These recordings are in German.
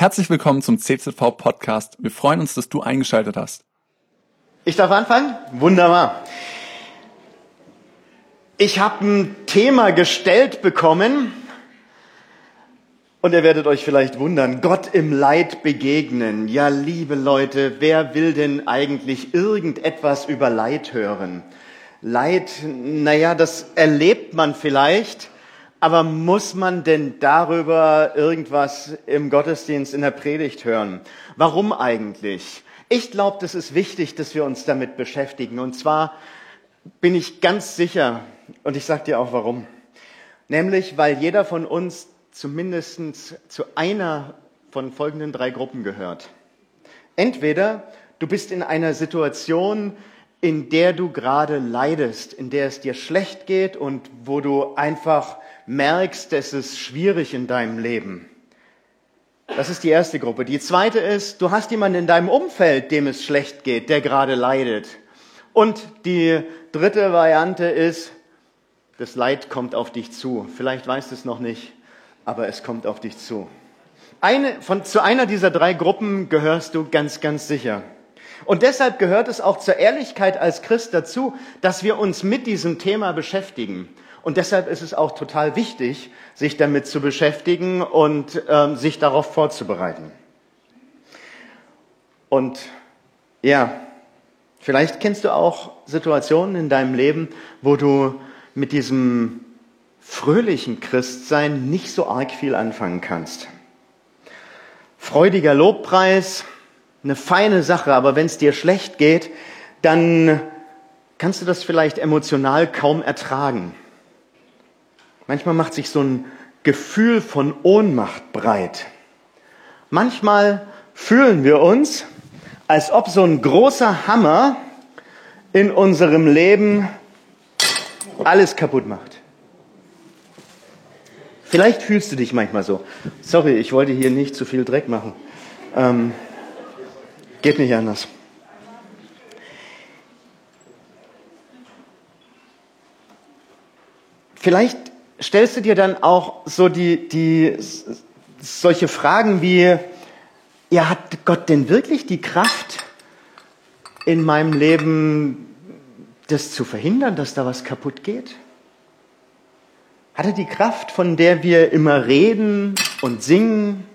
Herzlich willkommen zum CZV Podcast. Wir freuen uns, dass du eingeschaltet hast. Ich darf anfangen? Wunderbar. Ich habe ein Thema gestellt bekommen und ihr werdet euch vielleicht wundern, Gott im Leid begegnen. Ja, liebe Leute, wer will denn eigentlich irgendetwas über Leid hören? Leid, naja, das erlebt man vielleicht, aber muss man denn darüber irgendwas im Gottesdienst, in der Predigt hören? Warum eigentlich? Ich glaube, das ist wichtig, dass wir uns damit beschäftigen. Und zwar bin ich ganz sicher, und ich sage dir auch warum. Nämlich, weil jeder von uns zumindest zu einer von folgenden drei Gruppen gehört. Entweder du bist in einer Situation, in der du gerade leidest, in der es dir schlecht geht und wo du einfach merkst, es ist schwierig in deinem Leben. Das ist die erste Gruppe. Die zweite ist, du hast jemanden in deinem Umfeld, dem es schlecht geht, der gerade leidet. Und die dritte Variante ist, das Leid kommt auf dich zu. Vielleicht weißt du es noch nicht, aber es kommt auf dich zu. Eine, von, zu einer dieser drei Gruppen gehörst du ganz, ganz sicher. Und deshalb gehört es auch zur Ehrlichkeit als Christ dazu, dass wir uns mit diesem Thema beschäftigen. Und deshalb ist es auch total wichtig, sich damit zu beschäftigen und ähm, sich darauf vorzubereiten. Und ja, vielleicht kennst du auch Situationen in deinem Leben, wo du mit diesem fröhlichen Christsein nicht so arg viel anfangen kannst. Freudiger Lobpreis, eine feine Sache, aber wenn es dir schlecht geht, dann kannst du das vielleicht emotional kaum ertragen. Manchmal macht sich so ein Gefühl von Ohnmacht breit. Manchmal fühlen wir uns, als ob so ein großer Hammer in unserem Leben alles kaputt macht. Vielleicht fühlst du dich manchmal so. Sorry, ich wollte hier nicht zu viel Dreck machen. Ähm, geht nicht anders. Vielleicht stellst du dir dann auch so die, die, solche Fragen wie, ja, hat Gott denn wirklich die Kraft in meinem Leben, das zu verhindern, dass da was kaputt geht? Hat er die Kraft, von der wir immer reden und singen?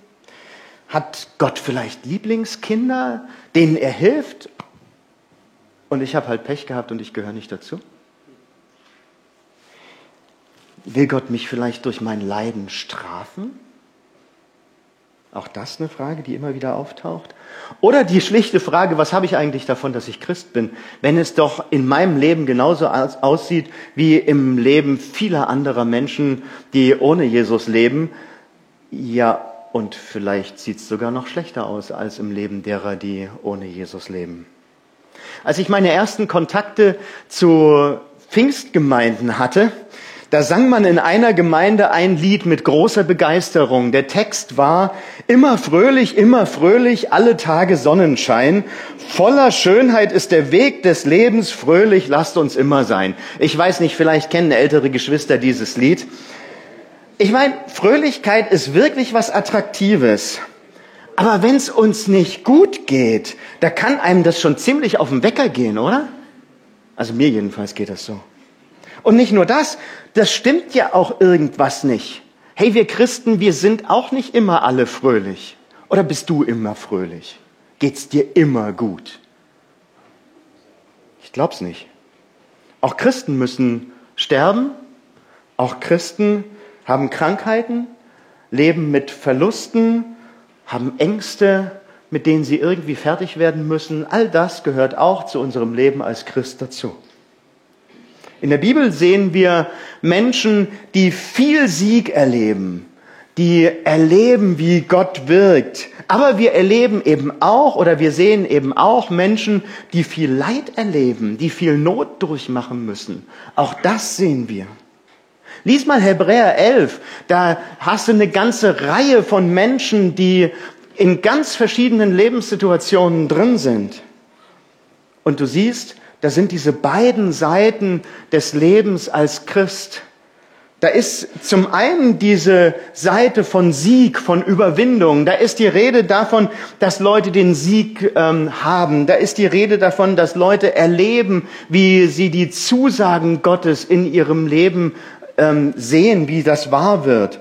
Hat Gott vielleicht Lieblingskinder, denen er hilft? Und ich habe halt Pech gehabt und ich gehöre nicht dazu? Will Gott mich vielleicht durch mein Leiden strafen? Auch das eine Frage, die immer wieder auftaucht. Oder die schlichte Frage, was habe ich eigentlich davon, dass ich Christ bin, wenn es doch in meinem Leben genauso aussieht wie im Leben vieler anderer Menschen, die ohne Jesus leben? Ja, und vielleicht sieht es sogar noch schlechter aus als im Leben derer, die ohne Jesus leben. Als ich meine ersten Kontakte zu Pfingstgemeinden hatte, da sang man in einer Gemeinde ein Lied mit großer Begeisterung. Der Text war immer fröhlich, immer fröhlich, alle Tage Sonnenschein. Voller Schönheit ist der Weg des Lebens, fröhlich lasst uns immer sein. Ich weiß nicht, vielleicht kennen ältere Geschwister dieses Lied. Ich meine, Fröhlichkeit ist wirklich was Attraktives. Aber wenn es uns nicht gut geht, da kann einem das schon ziemlich auf den Wecker gehen, oder? Also mir jedenfalls geht das so. Und nicht nur das, das stimmt ja auch irgendwas nicht. Hey, wir Christen, wir sind auch nicht immer alle fröhlich. Oder bist du immer fröhlich? Geht's dir immer gut? Ich glaub's nicht. Auch Christen müssen sterben. Auch Christen haben Krankheiten, leben mit Verlusten, haben Ängste, mit denen sie irgendwie fertig werden müssen. All das gehört auch zu unserem Leben als Christ dazu. In der Bibel sehen wir Menschen, die viel Sieg erleben, die erleben, wie Gott wirkt. Aber wir erleben eben auch oder wir sehen eben auch Menschen, die viel Leid erleben, die viel Not durchmachen müssen. Auch das sehen wir. Lies mal Hebräer 11, da hast du eine ganze Reihe von Menschen, die in ganz verschiedenen Lebenssituationen drin sind. Und du siehst, da sind diese beiden Seiten des Lebens als Christ, Da ist zum einen diese Seite von Sieg, von Überwindung. Da ist die Rede davon, dass Leute den Sieg ähm, haben. Da ist die Rede davon, dass Leute erleben, wie sie die Zusagen Gottes in ihrem Leben ähm, sehen, wie das wahr wird.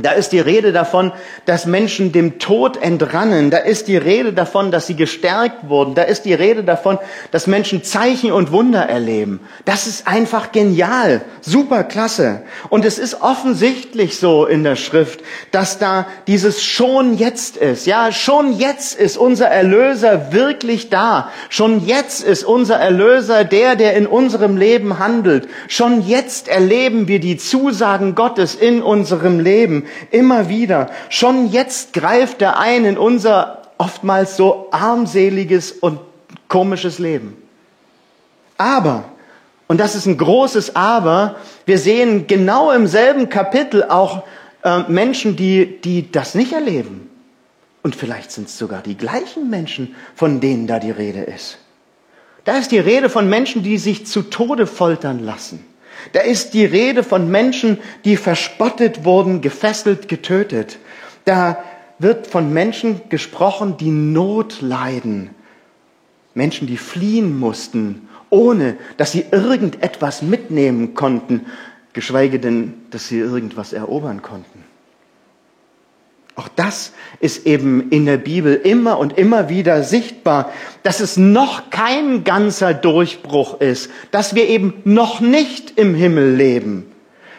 Da ist die Rede davon, dass Menschen dem Tod entrannen. Da ist die Rede davon, dass sie gestärkt wurden. Da ist die Rede davon, dass Menschen Zeichen und Wunder erleben. Das ist einfach genial. Super klasse. Und es ist offensichtlich so in der Schrift, dass da dieses schon jetzt ist. Ja, schon jetzt ist unser Erlöser wirklich da. Schon jetzt ist unser Erlöser der, der in unserem Leben handelt. Schon jetzt erleben wir die Zusagen Gottes in unserem Leben immer wieder. Schon jetzt greift er ein in unser oftmals so armseliges und komisches Leben. Aber, und das ist ein großes Aber, wir sehen genau im selben Kapitel auch äh, Menschen, die, die das nicht erleben. Und vielleicht sind es sogar die gleichen Menschen, von denen da die Rede ist. Da ist die Rede von Menschen, die sich zu Tode foltern lassen. Da ist die Rede von Menschen, die verspottet wurden, gefesselt, getötet. Da wird von Menschen gesprochen, die Not leiden. Menschen, die fliehen mussten, ohne dass sie irgendetwas mitnehmen konnten, geschweige denn, dass sie irgendwas erobern konnten. Auch das ist eben in der Bibel immer und immer wieder sichtbar, dass es noch kein ganzer Durchbruch ist, dass wir eben noch nicht im Himmel leben.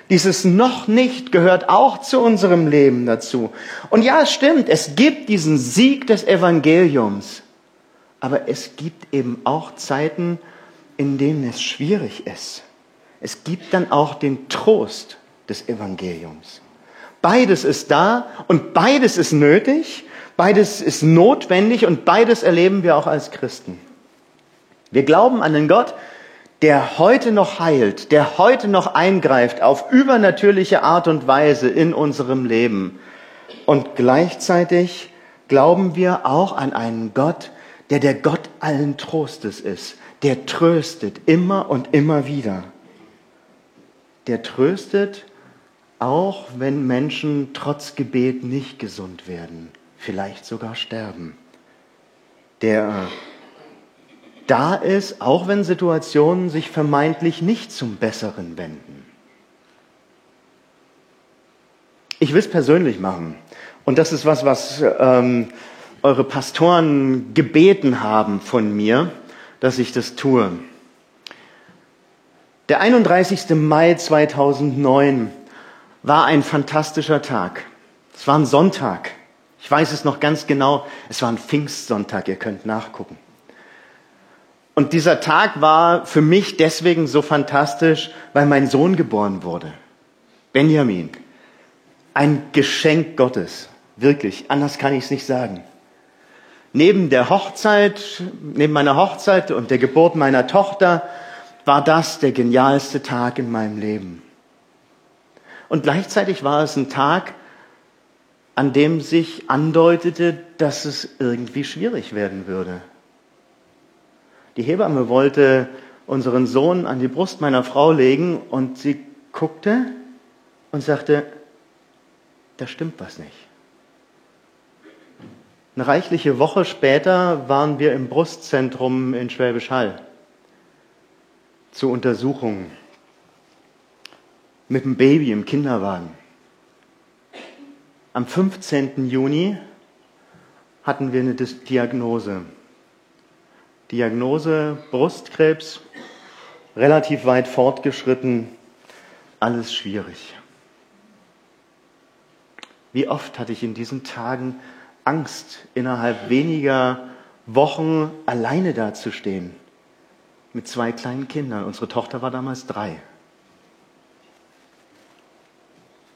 Dieses noch nicht gehört auch zu unserem Leben dazu. Und ja, es stimmt, es gibt diesen Sieg des Evangeliums. Aber es gibt eben auch Zeiten, in denen es schwierig ist. Es gibt dann auch den Trost des Evangeliums. Beides ist da und beides ist nötig, beides ist notwendig und beides erleben wir auch als Christen. Wir glauben an den Gott, der heute noch heilt, der heute noch eingreift auf übernatürliche Art und Weise in unserem Leben. Und gleichzeitig glauben wir auch an einen Gott, der der Gott allen Trostes ist, der tröstet immer und immer wieder. Der tröstet auch wenn Menschen trotz Gebet nicht gesund werden, vielleicht sogar sterben, der da ist, auch wenn Situationen sich vermeintlich nicht zum Besseren wenden. Ich will es persönlich machen. Und das ist was, was ähm, eure Pastoren gebeten haben von mir, dass ich das tue. Der 31. Mai 2009 war ein fantastischer Tag. Es war ein Sonntag. Ich weiß es noch ganz genau. Es war ein Pfingstsonntag. Ihr könnt nachgucken. Und dieser Tag war für mich deswegen so fantastisch, weil mein Sohn geboren wurde. Benjamin. Ein Geschenk Gottes. Wirklich. Anders kann ich es nicht sagen. Neben der Hochzeit, neben meiner Hochzeit und der Geburt meiner Tochter war das der genialste Tag in meinem Leben. Und gleichzeitig war es ein Tag, an dem sich andeutete, dass es irgendwie schwierig werden würde. Die Hebamme wollte unseren Sohn an die Brust meiner Frau legen und sie guckte und sagte, da stimmt was nicht. Eine reichliche Woche später waren wir im Brustzentrum in Schwäbisch Hall zur Untersuchung mit dem Baby im Kinderwagen. Am 15. Juni hatten wir eine Diagnose. Diagnose Brustkrebs, relativ weit fortgeschritten, alles schwierig. Wie oft hatte ich in diesen Tagen Angst, innerhalb weniger Wochen alleine dazustehen mit zwei kleinen Kindern. Unsere Tochter war damals drei.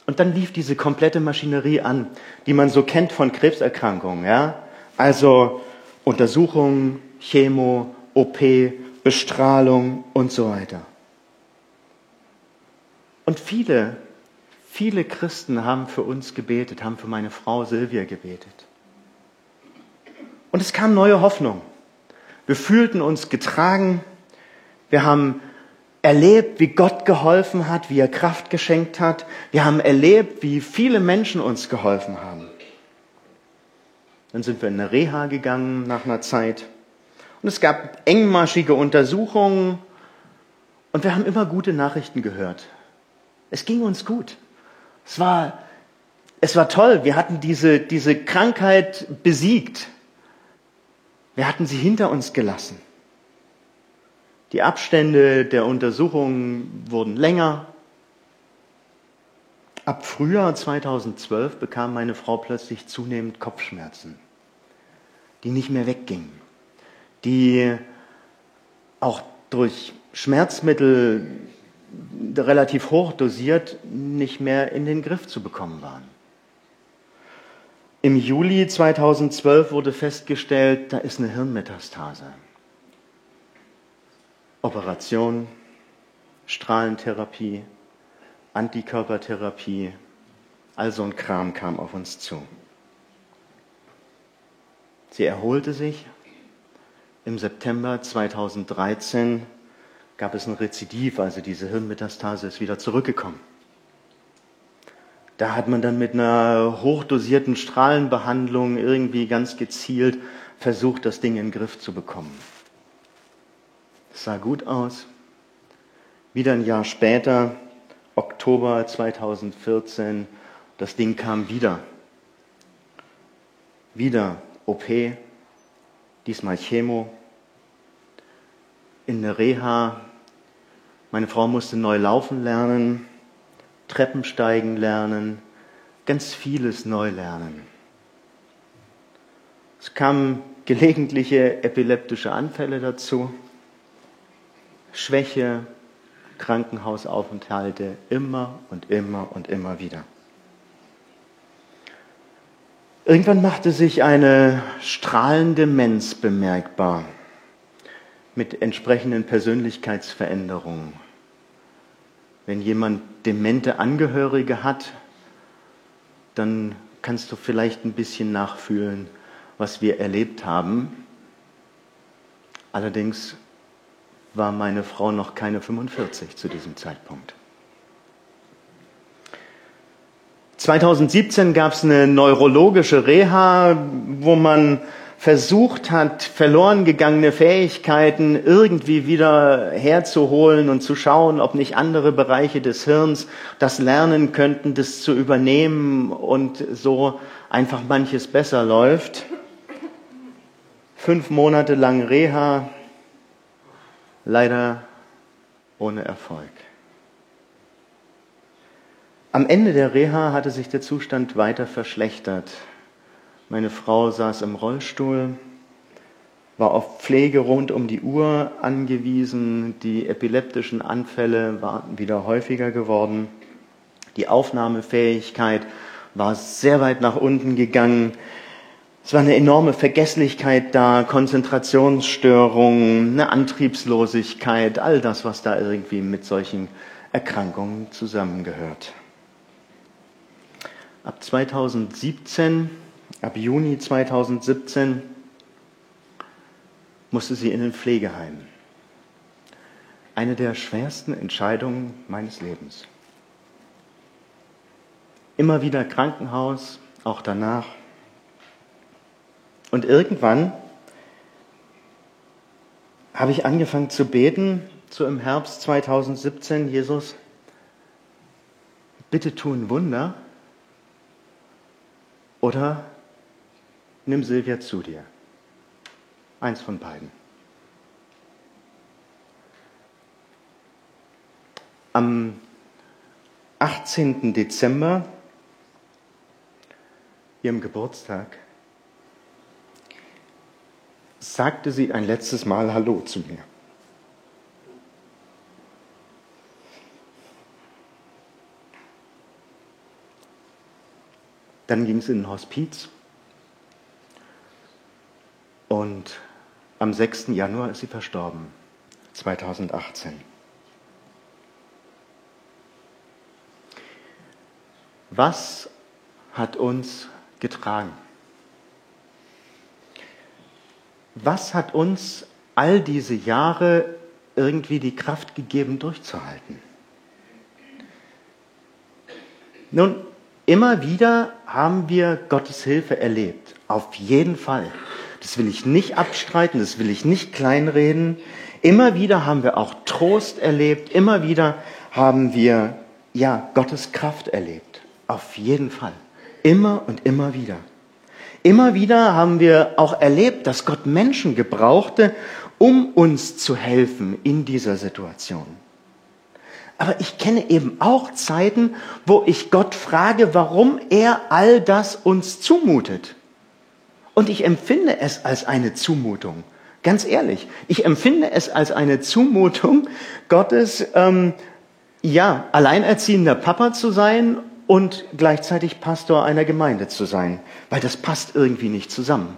Und dann lief diese komplette Maschinerie an, die man so kennt von Krebserkrankungen. Ja? Also Untersuchungen, Chemo, OP, Bestrahlung und so weiter. Und viele, viele Christen haben für uns gebetet, haben für meine Frau Silvia gebetet. Und es kam neue Hoffnung. Wir fühlten uns getragen. Wir haben erlebt, wie Gott geholfen hat, wie er Kraft geschenkt hat. Wir haben erlebt, wie viele Menschen uns geholfen haben. Dann sind wir in eine Reha gegangen nach einer Zeit. Und es gab engmaschige Untersuchungen. Und wir haben immer gute Nachrichten gehört. Es ging uns gut. Es war, es war toll. Wir hatten diese, diese Krankheit besiegt. Wir hatten sie hinter uns gelassen. Die Abstände der Untersuchungen wurden länger. Ab Frühjahr 2012 bekam meine Frau plötzlich zunehmend Kopfschmerzen, die nicht mehr weggingen, die auch durch Schmerzmittel relativ hoch dosiert nicht mehr in den Griff zu bekommen waren. Im Juli 2012 wurde festgestellt, da ist eine Hirnmetastase. Operation, Strahlentherapie, Antikörpertherapie, all so ein Kram kam auf uns zu. Sie erholte sich. Im September 2013 gab es ein Rezidiv, also diese Hirnmetastase ist wieder zurückgekommen. Da hat man dann mit einer hochdosierten Strahlenbehandlung irgendwie ganz gezielt versucht, das Ding in den Griff zu bekommen. Es sah gut aus. Wieder ein Jahr später, Oktober 2014, das Ding kam wieder. Wieder OP, diesmal Chemo, in der Reha. Meine Frau musste neu laufen lernen, Treppen steigen lernen, ganz vieles neu lernen. Es kamen gelegentliche epileptische Anfälle dazu. Schwäche, Krankenhausaufenthalte immer und immer und immer wieder. Irgendwann machte sich eine strahlende Demenz bemerkbar mit entsprechenden Persönlichkeitsveränderungen. Wenn jemand demente Angehörige hat, dann kannst du vielleicht ein bisschen nachfühlen, was wir erlebt haben. Allerdings war meine Frau noch keine 45 zu diesem Zeitpunkt. 2017 gab es eine neurologische Reha, wo man versucht hat, verloren gegangene Fähigkeiten irgendwie wieder herzuholen und zu schauen, ob nicht andere Bereiche des Hirns das lernen könnten, das zu übernehmen und so einfach manches besser läuft. Fünf Monate lang Reha, leider ohne Erfolg. Am Ende der Reha hatte sich der Zustand weiter verschlechtert. Meine Frau saß im Rollstuhl, war auf Pflege rund um die Uhr angewiesen, die epileptischen Anfälle waren wieder häufiger geworden, die Aufnahmefähigkeit war sehr weit nach unten gegangen, es war eine enorme Vergesslichkeit da, Konzentrationsstörungen, eine Antriebslosigkeit, all das, was da irgendwie mit solchen Erkrankungen zusammengehört. Ab 2017, ab Juni 2017 musste sie in ein Pflegeheim. Eine der schwersten Entscheidungen meines Lebens. Immer wieder Krankenhaus, auch danach. Und irgendwann habe ich angefangen zu beten, so im Herbst 2017, Jesus, bitte tu ein Wunder oder nimm Silvia zu dir. Eins von beiden. Am 18. Dezember, ihrem Geburtstag, sagte sie ein letztes Mal Hallo zu mir. Dann ging es in ein Hospiz und am 6. Januar ist sie verstorben, 2018. Was hat uns getragen? Was hat uns all diese Jahre irgendwie die Kraft gegeben, durchzuhalten. Nun, immer wieder haben wir Gottes Hilfe erlebt. Auf jeden Fall. Das will ich nicht abstreiten, das will ich nicht kleinreden. Immer wieder haben wir auch Trost erlebt. Immer wieder haben wir, ja, Gottes Kraft erlebt. Auf jeden Fall. Immer und immer wieder. Immer wieder haben wir auch erlebt, dass Gott Menschen gebrauchte, um uns zu helfen in dieser Situation. Aber ich kenne eben auch Zeiten, wo ich Gott frage, warum er all das uns zumutet. Und ich empfinde es als eine Zumutung. Ganz ehrlich, ich empfinde es als eine Zumutung, Gottes, ähm, ja, alleinerziehender Papa zu sein und gleichzeitig Pastor einer Gemeinde zu sein, weil das passt irgendwie nicht zusammen.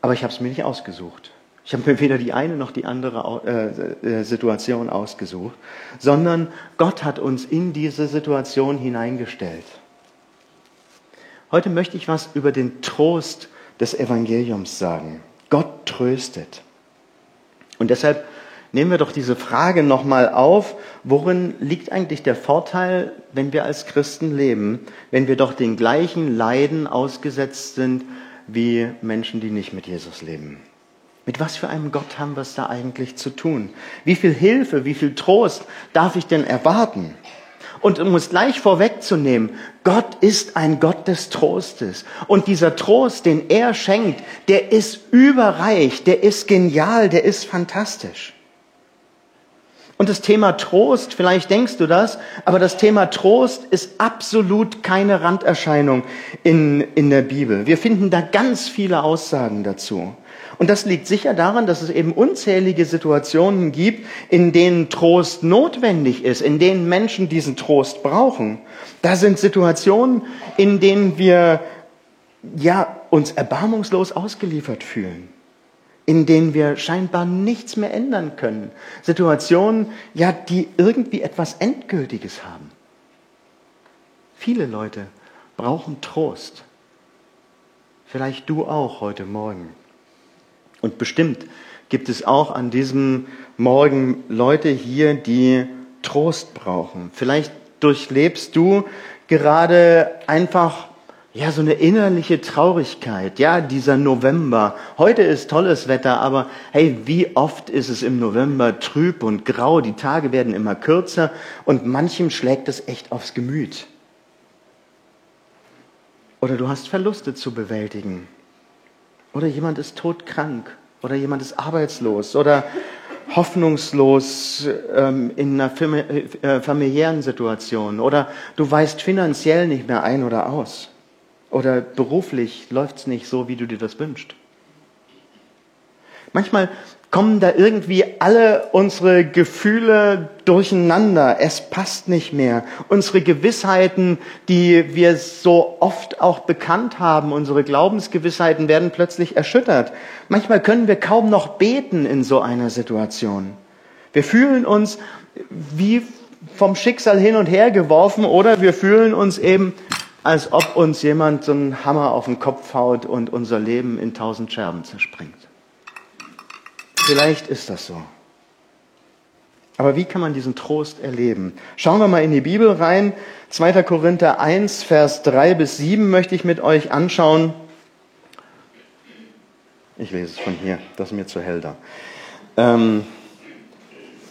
Aber ich habe es mir nicht ausgesucht. Ich habe mir weder die eine noch die andere äh, äh, Situation ausgesucht, sondern Gott hat uns in diese Situation hineingestellt. Heute möchte ich was über den Trost des Evangeliums sagen. Gott tröstet. Und deshalb nehmen wir doch diese Frage nochmal auf, worin liegt eigentlich der Vorteil, wenn wir als Christen leben, wenn wir doch den gleichen Leiden ausgesetzt sind wie Menschen, die nicht mit Jesus leben? Mit was für einem Gott haben wir es da eigentlich zu tun? Wie viel Hilfe, wie viel Trost darf ich denn erwarten? Und um es gleich vorwegzunehmen, Gott ist ein Gott des Trostes. Und dieser Trost, den er schenkt, der ist überreich, der ist genial, der ist fantastisch. Und das Thema Trost, vielleicht denkst du das, aber das Thema Trost ist absolut keine Randerscheinung in, in der Bibel. Wir finden da ganz viele Aussagen dazu. Und das liegt sicher daran, dass es eben unzählige Situationen gibt, in denen Trost notwendig ist, in denen Menschen diesen Trost brauchen. Da sind Situationen, in denen wir ja uns erbarmungslos ausgeliefert fühlen, in denen wir scheinbar nichts mehr ändern können. Situationen, ja, die irgendwie etwas Endgültiges haben. Viele Leute brauchen Trost. Vielleicht du auch heute Morgen. Und bestimmt gibt es auch an diesem Morgen Leute hier, die Trost brauchen. Vielleicht durchlebst du gerade einfach ja, so eine innerliche Traurigkeit, ja, dieser November. Heute ist tolles Wetter, aber hey, wie oft ist es im November trüb und grau, die Tage werden immer kürzer und manchem schlägt es echt aufs Gemüt. Oder du hast Verluste zu bewältigen. Oder jemand ist todkrank. Oder jemand ist arbeitslos. Oder hoffnungslos ähm, in einer äh, familiären Situation. Oder du weißt finanziell nicht mehr ein oder aus. Oder beruflich läuft es nicht so, wie du dir das wünschst. Manchmal kommen da irgendwie alle unsere Gefühle durcheinander. Es passt nicht mehr. Unsere Gewissheiten, die wir so oft auch bekannt haben, unsere Glaubensgewissheiten werden plötzlich erschüttert. Manchmal können wir kaum noch beten in so einer Situation. Wir fühlen uns wie vom Schicksal hin und her geworfen oder wir fühlen uns eben, als ob uns jemand so einen Hammer auf den Kopf haut und unser Leben in tausend Scherben zerspringt. Vielleicht ist das so. Aber wie kann man diesen Trost erleben? Schauen wir mal in die Bibel rein. 2. Korinther 1, Vers 3 bis 7 möchte ich mit euch anschauen. Ich lese es von hier, das ist mir zu hell da. Ähm,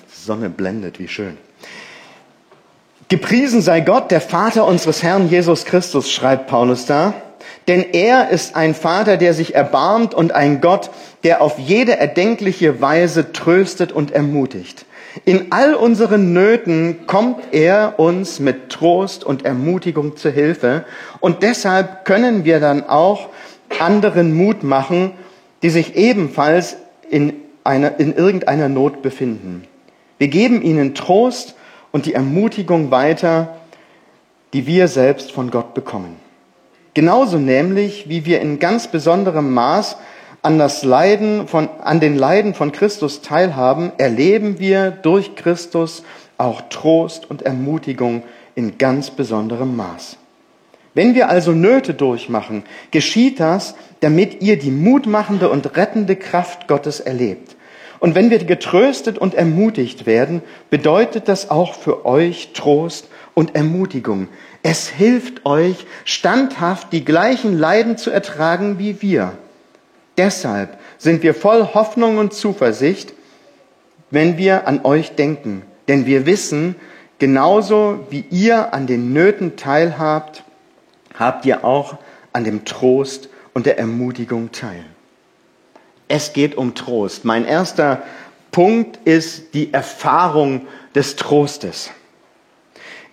Sonne blendet, wie schön. Gepriesen sei Gott, der Vater unseres Herrn Jesus Christus, schreibt Paulus da. Denn er ist ein Vater, der sich erbarmt und ein Gott, der auf jede erdenkliche Weise tröstet und ermutigt. In all unseren Nöten kommt er uns mit Trost und Ermutigung zu Hilfe. Und deshalb können wir dann auch anderen Mut machen, die sich ebenfalls in, einer, in irgendeiner Not befinden. Wir geben ihnen Trost und die Ermutigung weiter, die wir selbst von Gott bekommen. Genauso nämlich, wie wir in ganz besonderem Maß an, das Leiden von, an den Leiden von Christus teilhaben, erleben wir durch Christus auch Trost und Ermutigung in ganz besonderem Maß. Wenn wir also Nöte durchmachen, geschieht das, damit ihr die mutmachende und rettende Kraft Gottes erlebt. Und wenn wir getröstet und ermutigt werden, bedeutet das auch für euch Trost und Ermutigung. Es hilft euch, standhaft die gleichen Leiden zu ertragen wie wir. Deshalb sind wir voll Hoffnung und Zuversicht, wenn wir an euch denken. Denn wir wissen, genauso wie ihr an den Nöten teilhabt, habt ihr auch an dem Trost und der Ermutigung teil. Es geht um Trost. Mein erster Punkt ist die Erfahrung des Trostes.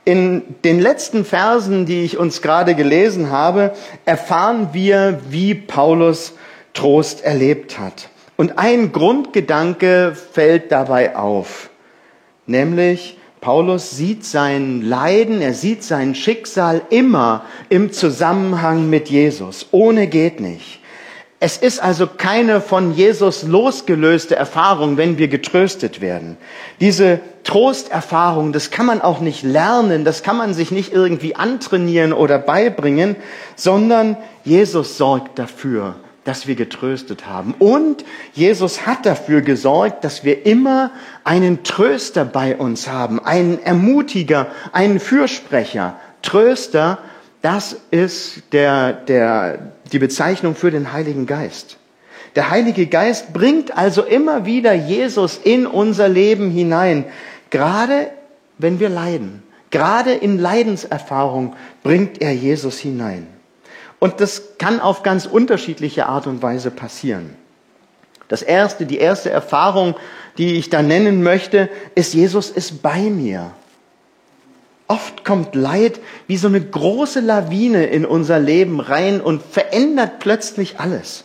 In den letzten Versen, die ich uns gerade gelesen habe, erfahren wir, wie Paulus Trost erlebt hat. Und ein Grundgedanke fällt dabei auf, nämlich Paulus sieht sein Leiden, er sieht sein Schicksal immer im Zusammenhang mit Jesus. Ohne geht nicht. Es ist also keine von Jesus losgelöste Erfahrung, wenn wir getröstet werden. Diese Trosterfahrung, das kann man auch nicht lernen, das kann man sich nicht irgendwie antrainieren oder beibringen, sondern Jesus sorgt dafür, dass wir getröstet haben. Und Jesus hat dafür gesorgt, dass wir immer einen Tröster bei uns haben, einen Ermutiger, einen Fürsprecher. Tröster, das ist der, der, die Bezeichnung für den Heiligen Geist. Der Heilige Geist bringt also immer wieder Jesus in unser Leben hinein, gerade wenn wir leiden. Gerade in Leidenserfahrung bringt er Jesus hinein. Und das kann auf ganz unterschiedliche Art und Weise passieren. Das erste, die erste Erfahrung, die ich da nennen möchte, ist, Jesus ist bei mir. Oft kommt Leid wie so eine große Lawine in unser Leben rein und verändert plötzlich alles.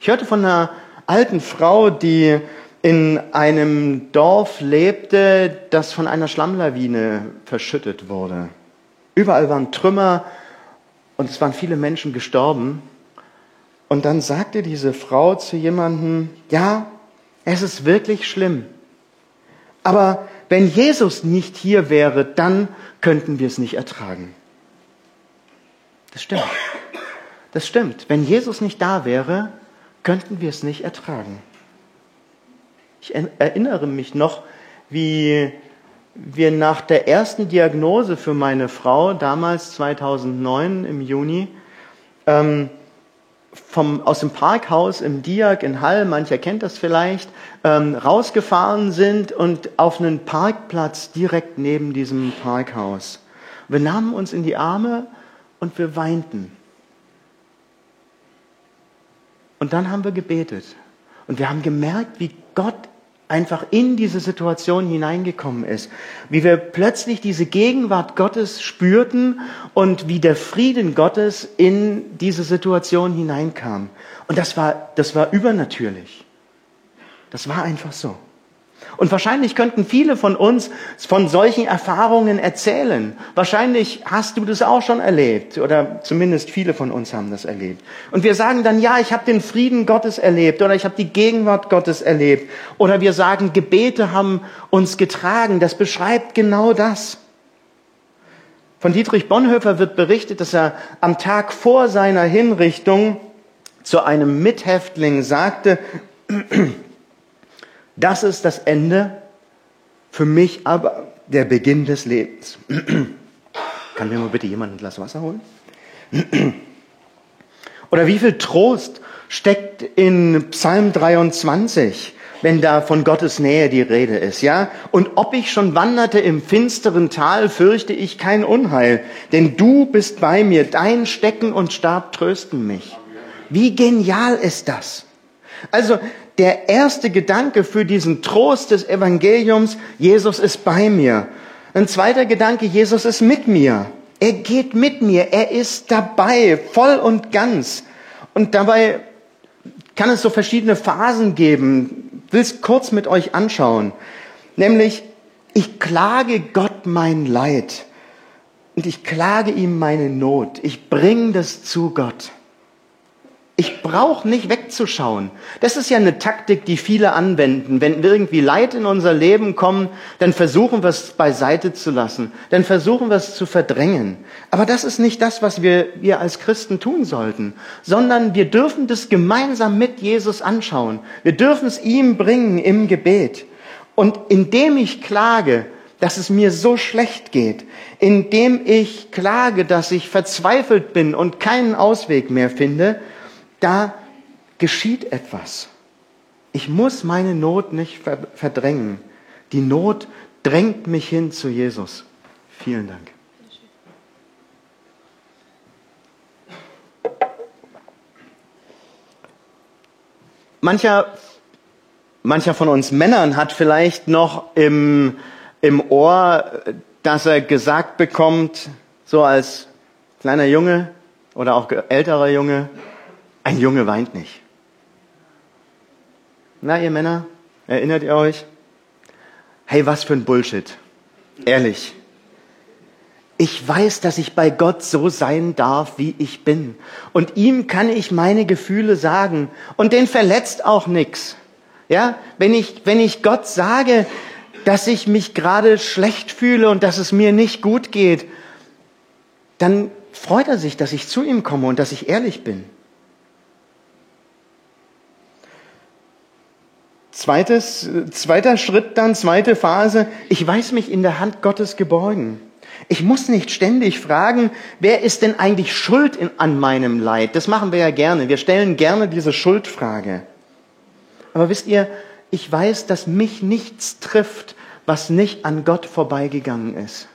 Ich hörte von einer alten Frau, die in einem Dorf lebte, das von einer Schlammlawine verschüttet wurde. Überall waren Trümmer, und es waren viele Menschen gestorben. Und dann sagte diese Frau zu jemandem, ja, es ist wirklich schlimm. Aber wenn Jesus nicht hier wäre, dann könnten wir es nicht ertragen. Das stimmt. Das stimmt. Wenn Jesus nicht da wäre, könnten wir es nicht ertragen. Ich erinnere mich noch, wie wir nach der ersten Diagnose für meine Frau, damals 2009 im Juni, ähm, vom, aus dem Parkhaus im Diag in Hall, mancher kennt das vielleicht, ähm, rausgefahren sind und auf einen Parkplatz direkt neben diesem Parkhaus. Wir nahmen uns in die Arme und wir weinten. Und dann haben wir gebetet. Und wir haben gemerkt, wie Gott einfach in diese Situation hineingekommen ist. Wie wir plötzlich diese Gegenwart Gottes spürten und wie der Frieden Gottes in diese Situation hineinkam. Und das war, das war übernatürlich. Das war einfach so. Und wahrscheinlich könnten viele von uns von solchen Erfahrungen erzählen. Wahrscheinlich hast du das auch schon erlebt oder zumindest viele von uns haben das erlebt. Und wir sagen dann, ja, ich habe den Frieden Gottes erlebt oder ich habe die Gegenwart Gottes erlebt. Oder wir sagen, Gebete haben uns getragen. Das beschreibt genau das. Von Dietrich Bonhoeffer wird berichtet, dass er am Tag vor seiner Hinrichtung zu einem Mithäftling sagte, das ist das Ende, für mich aber der Beginn des Lebens. Kann mir mal bitte jemand ein Glas Wasser holen? Oder wie viel Trost steckt in Psalm 23, wenn da von Gottes Nähe die Rede ist, ja? Und ob ich schon wanderte im finsteren Tal, fürchte ich kein Unheil, denn du bist bei mir, dein Stecken und Stab trösten mich. Wie genial ist das? Also der erste Gedanke für diesen Trost des Evangeliums, Jesus ist bei mir. Ein zweiter Gedanke, Jesus ist mit mir. Er geht mit mir, er ist dabei, voll und ganz. Und dabei kann es so verschiedene Phasen geben. Ich will es kurz mit euch anschauen. Nämlich, ich klage Gott mein Leid und ich klage ihm meine Not. Ich bringe das zu Gott. Ich brauche nicht wegzuschauen. Das ist ja eine Taktik, die viele anwenden. Wenn irgendwie Leid in unser Leben kommt, dann versuchen wir es beiseite zu lassen. Dann versuchen wir es zu verdrängen. Aber das ist nicht das, was wir, wir als Christen tun sollten, sondern wir dürfen das gemeinsam mit Jesus anschauen. Wir dürfen es ihm bringen im Gebet. Und indem ich klage, dass es mir so schlecht geht, indem ich klage, dass ich verzweifelt bin und keinen Ausweg mehr finde, da geschieht etwas. Ich muss meine Not nicht verdrängen. Die Not drängt mich hin zu Jesus. Vielen Dank. Mancher, mancher von uns Männern hat vielleicht noch im, im Ohr, dass er gesagt bekommt, so als kleiner Junge oder auch älterer Junge, ein Junge weint nicht. Na, ihr Männer, erinnert ihr euch? Hey, was für ein Bullshit. Ehrlich. Ich weiß, dass ich bei Gott so sein darf, wie ich bin. Und ihm kann ich meine Gefühle sagen. Und den verletzt auch nichts. Ja, wenn ich, wenn ich Gott sage, dass ich mich gerade schlecht fühle und dass es mir nicht gut geht, dann freut er sich, dass ich zu ihm komme und dass ich ehrlich bin. Zweites, zweiter Schritt dann, zweite Phase, ich weiß mich in der Hand Gottes geborgen. Ich muss nicht ständig fragen, wer ist denn eigentlich schuld in, an meinem Leid? Das machen wir ja gerne. Wir stellen gerne diese Schuldfrage. Aber wisst ihr, ich weiß, dass mich nichts trifft, was nicht an Gott vorbeigegangen ist.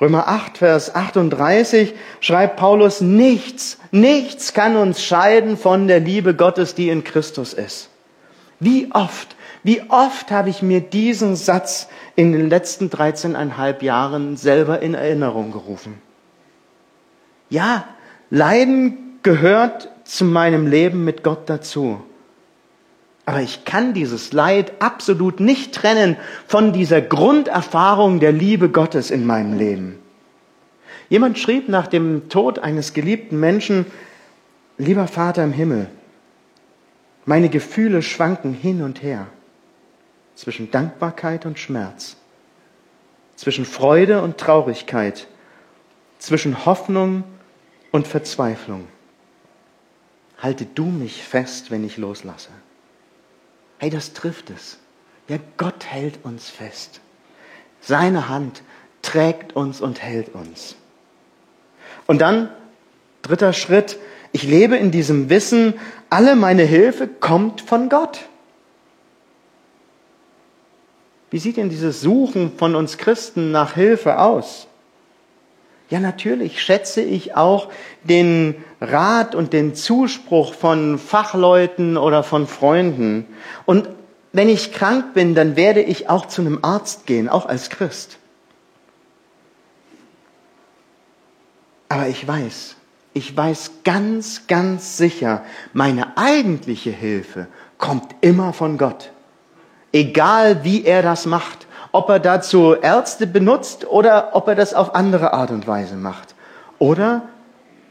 Römer 8, Vers 38 schreibt Paulus, nichts, nichts kann uns scheiden von der Liebe Gottes, die in Christus ist. Wie oft, wie oft habe ich mir diesen Satz in den letzten 13,5 Jahren selber in Erinnerung gerufen. Ja, Leiden gehört zu meinem Leben mit Gott dazu. Aber ich kann dieses Leid absolut nicht trennen von dieser Grunderfahrung der Liebe Gottes in meinem Leben. Jemand schrieb nach dem Tod eines geliebten Menschen, lieber Vater im Himmel, meine Gefühle schwanken hin und her zwischen Dankbarkeit und Schmerz, zwischen Freude und Traurigkeit, zwischen Hoffnung und Verzweiflung. Halte du mich fest, wenn ich loslasse. Hey, das trifft es. Ja, Gott hält uns fest. Seine Hand trägt uns und hält uns. Und dann, dritter Schritt, ich lebe in diesem Wissen, alle meine Hilfe kommt von Gott. Wie sieht denn dieses Suchen von uns Christen nach Hilfe aus? Ja, natürlich schätze ich auch den Rat und den Zuspruch von Fachleuten oder von Freunden. Und wenn ich krank bin, dann werde ich auch zu einem Arzt gehen, auch als Christ. Aber ich weiß, ich weiß ganz, ganz sicher, meine eigentliche Hilfe kommt immer von Gott. Egal wie er das macht ob er dazu Ärzte benutzt oder ob er das auf andere Art und Weise macht. Oder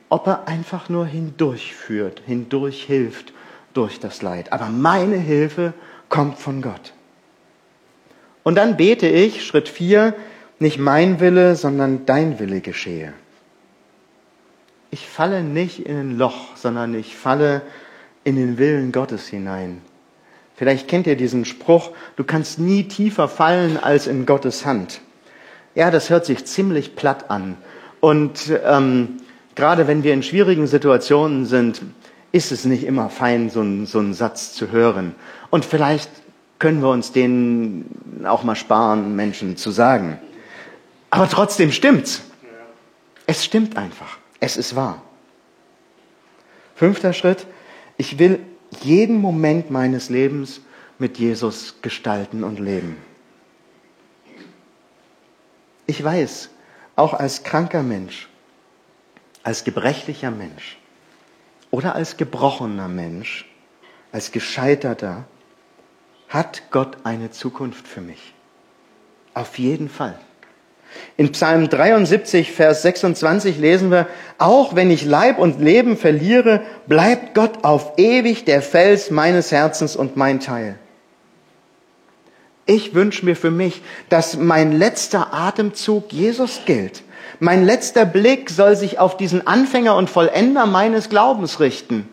ob er einfach nur hindurchführt, hindurch hilft durch das Leid. Aber meine Hilfe kommt von Gott. Und dann bete ich, Schritt vier, nicht mein Wille, sondern dein Wille geschehe. Ich falle nicht in ein Loch, sondern ich falle in den Willen Gottes hinein. Vielleicht kennt ihr diesen Spruch, du kannst nie tiefer fallen als in Gottes Hand. Ja, das hört sich ziemlich platt an. Und ähm, gerade wenn wir in schwierigen Situationen sind, ist es nicht immer fein, so, so einen Satz zu hören. Und vielleicht können wir uns den auch mal sparen, Menschen zu sagen. Aber trotzdem stimmt's. Es stimmt einfach. Es ist wahr. Fünfter Schritt. Ich will jeden Moment meines Lebens mit Jesus gestalten und leben. Ich weiß, auch als kranker Mensch, als gebrechlicher Mensch oder als gebrochener Mensch, als gescheiterter, hat Gott eine Zukunft für mich. Auf jeden Fall. In Psalm 73, Vers 26 lesen wir, auch wenn ich Leib und Leben verliere, bleibt Gott auf ewig der Fels meines Herzens und mein Teil. Ich wünsche mir für mich, dass mein letzter Atemzug Jesus gilt. Mein letzter Blick soll sich auf diesen Anfänger und Vollender meines Glaubens richten,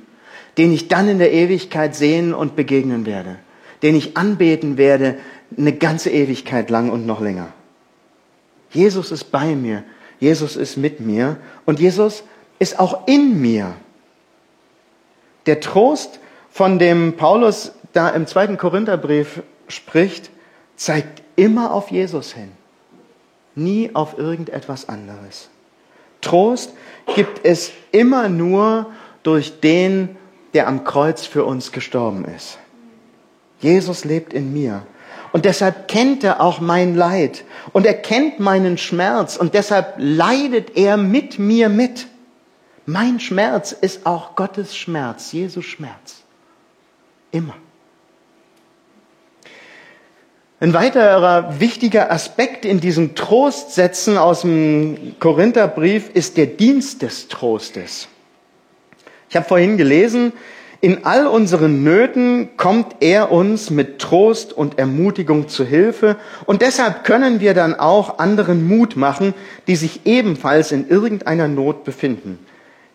den ich dann in der Ewigkeit sehen und begegnen werde, den ich anbeten werde eine ganze Ewigkeit lang und noch länger. Jesus ist bei mir, Jesus ist mit mir und Jesus ist auch in mir. Der Trost, von dem Paulus da im zweiten Korintherbrief spricht, zeigt immer auf Jesus hin, nie auf irgendetwas anderes. Trost gibt es immer nur durch den, der am Kreuz für uns gestorben ist. Jesus lebt in mir und deshalb kennt er auch mein Leid und er kennt meinen Schmerz und deshalb leidet er mit mir mit. Mein Schmerz ist auch Gottes Schmerz, Jesus Schmerz. Immer. Ein weiterer wichtiger Aspekt in diesen Trostsätzen aus dem Korintherbrief ist der Dienst des Trostes. Ich habe vorhin gelesen, in all unseren Nöten kommt er uns mit Trost und Ermutigung zu Hilfe und deshalb können wir dann auch anderen Mut machen, die sich ebenfalls in irgendeiner Not befinden.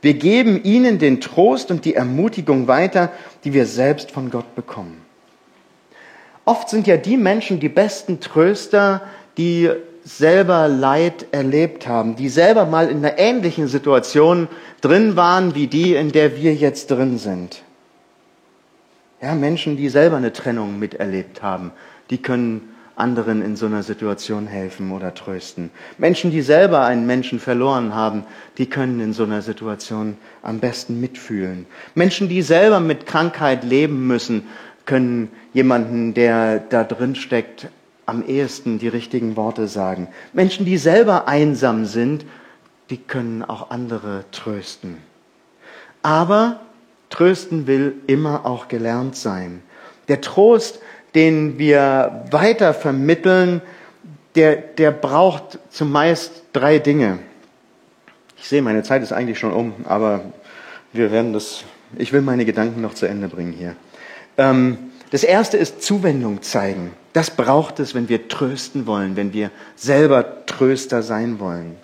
Wir geben ihnen den Trost und die Ermutigung weiter, die wir selbst von Gott bekommen. Oft sind ja die Menschen die besten Tröster, die selber Leid erlebt haben, die selber mal in einer ähnlichen Situation drin waren wie die, in der wir jetzt drin sind. Ja, Menschen, die selber eine Trennung miterlebt haben, die können anderen in so einer Situation helfen oder trösten. Menschen, die selber einen Menschen verloren haben, die können in so einer Situation am besten mitfühlen. Menschen, die selber mit Krankheit leben müssen, können jemanden, der da drin steckt, am ehesten die richtigen Worte sagen. Menschen, die selber einsam sind, die können auch andere trösten. Aber Trösten will immer auch gelernt sein. Der Trost, den wir weiter vermitteln, der, der braucht zumeist drei Dinge. Ich sehe, meine Zeit ist eigentlich schon um, aber wir werden das, ich will meine Gedanken noch zu Ende bringen hier. Ähm, das erste ist Zuwendung zeigen. Das braucht es, wenn wir trösten wollen, wenn wir selber Tröster sein wollen.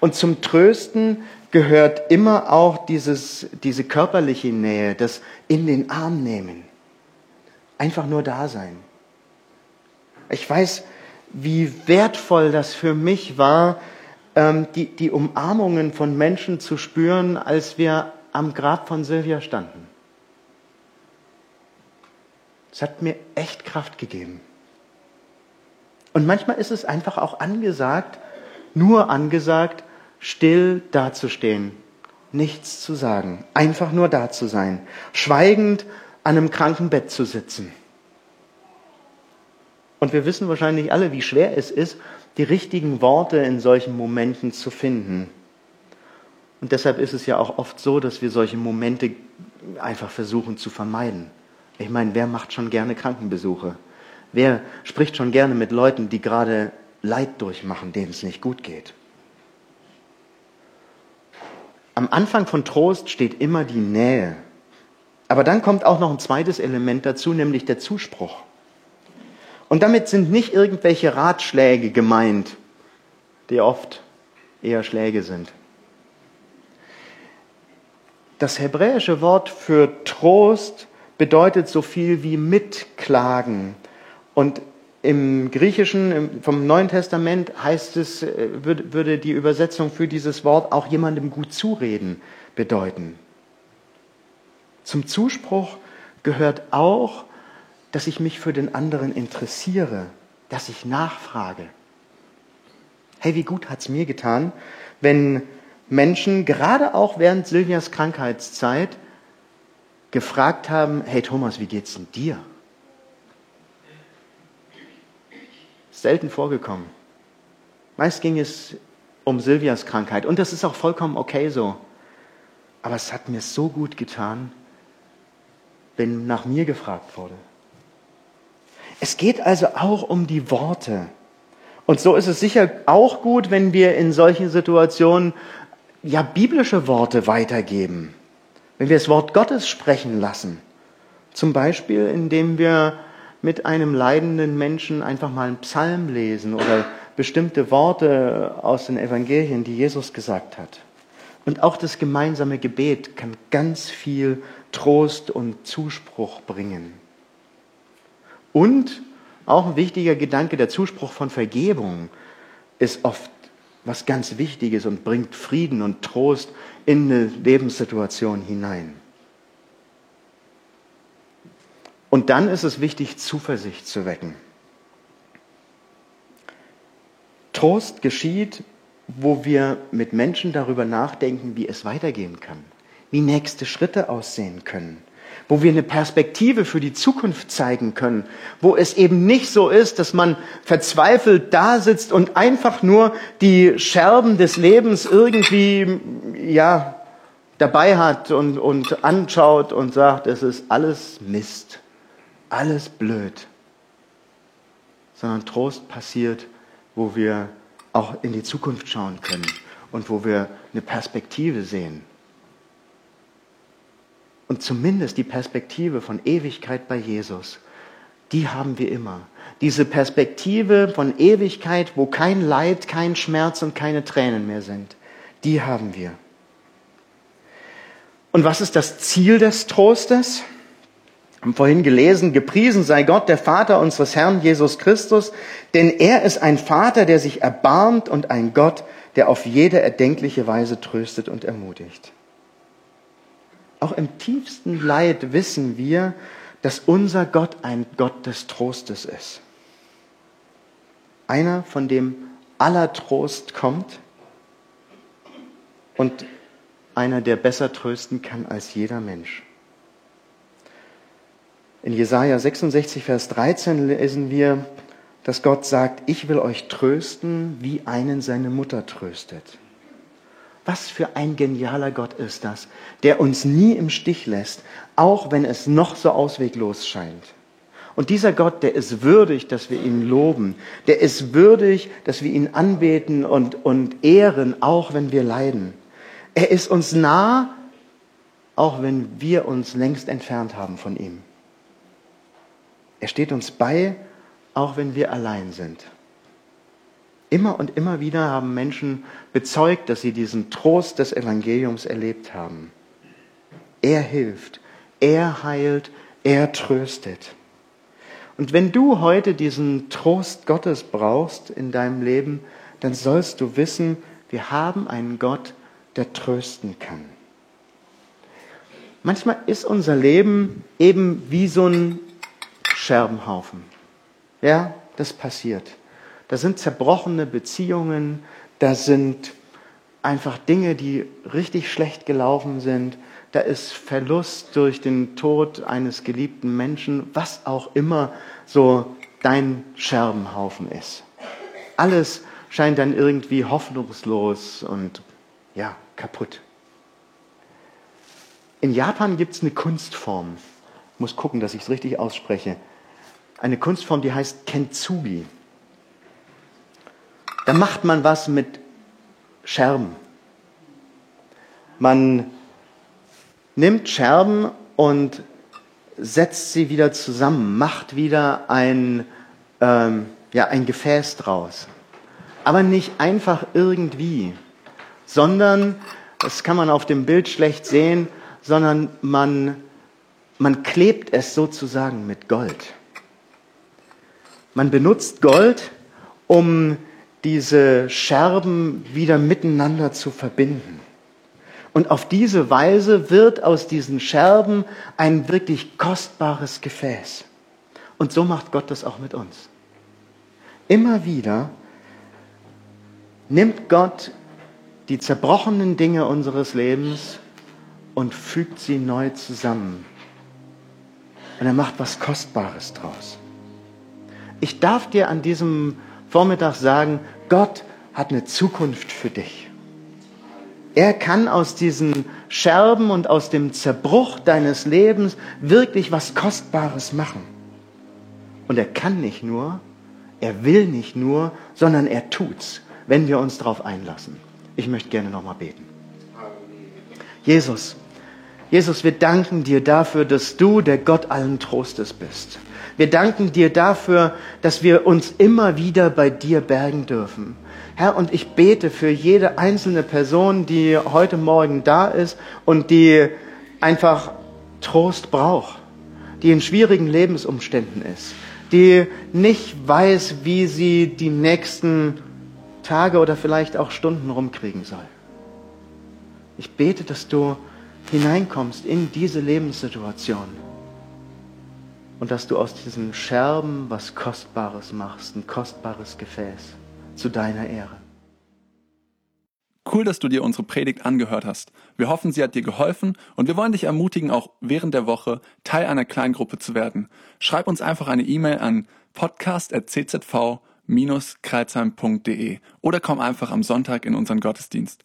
Und zum Trösten gehört immer auch dieses, diese körperliche Nähe, das in den Arm nehmen. Einfach nur da sein. Ich weiß, wie wertvoll das für mich war, ähm, die, die Umarmungen von Menschen zu spüren, als wir am Grab von Silvia standen. Es hat mir echt Kraft gegeben. Und manchmal ist es einfach auch angesagt, nur angesagt, still dazustehen, nichts zu sagen, einfach nur da zu sein, schweigend an einem kranken Bett zu sitzen. Und wir wissen wahrscheinlich alle, wie schwer es ist, die richtigen Worte in solchen Momenten zu finden. Und deshalb ist es ja auch oft so, dass wir solche Momente einfach versuchen zu vermeiden. Ich meine, wer macht schon gerne Krankenbesuche? Wer spricht schon gerne mit Leuten, die gerade Leid durchmachen, denen es nicht gut geht? Am Anfang von Trost steht immer die Nähe. Aber dann kommt auch noch ein zweites Element dazu, nämlich der Zuspruch. Und damit sind nicht irgendwelche Ratschläge gemeint, die oft eher Schläge sind. Das hebräische Wort für Trost bedeutet so viel wie mitklagen. Und im Griechischen vom Neuen Testament heißt es, äh, würde die Übersetzung für dieses Wort auch jemandem gut zureden bedeuten. Zum Zuspruch gehört auch, dass ich mich für den anderen interessiere, dass ich nachfrage. Hey, wie gut hat es mir getan, wenn Menschen, gerade auch während Silvias Krankheitszeit, gefragt haben, hey Thomas, wie geht's denn dir? Selten vorgekommen. Meist ging es um Silvias Krankheit und das ist auch vollkommen okay so. Aber es hat mir so gut getan, wenn nach mir gefragt wurde. Es geht also auch um die Worte. Und so ist es sicher auch gut, wenn wir in solchen Situationen ja biblische Worte weitergeben. Wenn wir das Wort Gottes sprechen lassen. Zum Beispiel, indem wir mit einem leidenden Menschen einfach mal einen Psalm lesen oder bestimmte Worte aus den Evangelien, die Jesus gesagt hat. Und auch das gemeinsame Gebet kann ganz viel Trost und Zuspruch bringen. Und auch ein wichtiger Gedanke, der Zuspruch von Vergebung ist oft was ganz Wichtiges und bringt Frieden und Trost in eine Lebenssituation hinein. Und dann ist es wichtig, Zuversicht zu wecken. Trost geschieht, wo wir mit Menschen darüber nachdenken, wie es weitergehen kann, wie nächste Schritte aussehen können, wo wir eine Perspektive für die Zukunft zeigen können, wo es eben nicht so ist, dass man verzweifelt da sitzt und einfach nur die Scherben des Lebens irgendwie, ja, dabei hat und, und anschaut und sagt, es ist alles Mist alles blöd, sondern Trost passiert, wo wir auch in die Zukunft schauen können und wo wir eine Perspektive sehen. Und zumindest die Perspektive von Ewigkeit bei Jesus, die haben wir immer. Diese Perspektive von Ewigkeit, wo kein Leid, kein Schmerz und keine Tränen mehr sind, die haben wir. Und was ist das Ziel des Trostes? Haben vorhin gelesen, gepriesen sei Gott, der Vater unseres Herrn Jesus Christus, denn er ist ein Vater, der sich erbarmt und ein Gott, der auf jede erdenkliche Weise tröstet und ermutigt. Auch im tiefsten Leid wissen wir, dass unser Gott ein Gott des Trostes ist. Einer, von dem aller Trost kommt und einer, der besser trösten kann als jeder Mensch. In Jesaja 66, Vers 13 lesen wir, dass Gott sagt, ich will euch trösten, wie einen seine Mutter tröstet. Was für ein genialer Gott ist das, der uns nie im Stich lässt, auch wenn es noch so ausweglos scheint. Und dieser Gott, der ist würdig, dass wir ihn loben. Der ist würdig, dass wir ihn anbeten und, und ehren, auch wenn wir leiden. Er ist uns nah, auch wenn wir uns längst entfernt haben von ihm. Er steht uns bei, auch wenn wir allein sind. Immer und immer wieder haben Menschen bezeugt, dass sie diesen Trost des Evangeliums erlebt haben. Er hilft, er heilt, er tröstet. Und wenn du heute diesen Trost Gottes brauchst in deinem Leben, dann sollst du wissen, wir haben einen Gott, der trösten kann. Manchmal ist unser Leben eben wie so ein Scherbenhaufen. Ja, das passiert. Da sind zerbrochene Beziehungen, da sind einfach Dinge, die richtig schlecht gelaufen sind. Da ist Verlust durch den Tod eines geliebten Menschen, was auch immer so dein Scherbenhaufen ist. Alles scheint dann irgendwie hoffnungslos und ja, kaputt. In Japan gibt es eine Kunstform. Muss gucken, dass ich es richtig ausspreche eine Kunstform, die heißt Kentsugi. Da macht man was mit Scherben. Man nimmt Scherben und setzt sie wieder zusammen, macht wieder ein, ähm, ja, ein Gefäß draus. Aber nicht einfach irgendwie, sondern, das kann man auf dem Bild schlecht sehen, sondern man, man klebt es sozusagen mit Gold. Man benutzt Gold, um diese Scherben wieder miteinander zu verbinden. Und auf diese Weise wird aus diesen Scherben ein wirklich kostbares Gefäß. Und so macht Gott das auch mit uns. Immer wieder nimmt Gott die zerbrochenen Dinge unseres Lebens und fügt sie neu zusammen. Und er macht was Kostbares draus ich darf dir an diesem Vormittag sagen, Gott hat eine Zukunft für dich. Er kann aus diesen Scherben und aus dem Zerbruch deines Lebens wirklich was Kostbares machen. Und er kann nicht nur, Er will nicht nur, sondern er tut's, wenn wir uns darauf einlassen. Ich möchte gerne nochmal beten. Jesus, Jesus, wir danken dir dafür, dass du der Gott allen Trostes bist. Wir danken dir dafür, dass wir uns immer wieder bei dir bergen dürfen. Herr, und ich bete für jede einzelne Person, die heute Morgen da ist und die einfach Trost braucht, die in schwierigen Lebensumständen ist, die nicht weiß, wie sie die nächsten Tage oder vielleicht auch Stunden rumkriegen soll. Ich bete, dass du hineinkommst in diese Lebenssituation und dass du aus diesen Scherben was Kostbares machst, ein kostbares Gefäß zu deiner Ehre. Cool, dass du dir unsere Predigt angehört hast. Wir hoffen, sie hat dir geholfen und wir wollen dich ermutigen, auch während der Woche Teil einer Kleingruppe zu werden. Schreib uns einfach eine E-Mail an podcast.czv-kreuzheim.de oder komm einfach am Sonntag in unseren Gottesdienst.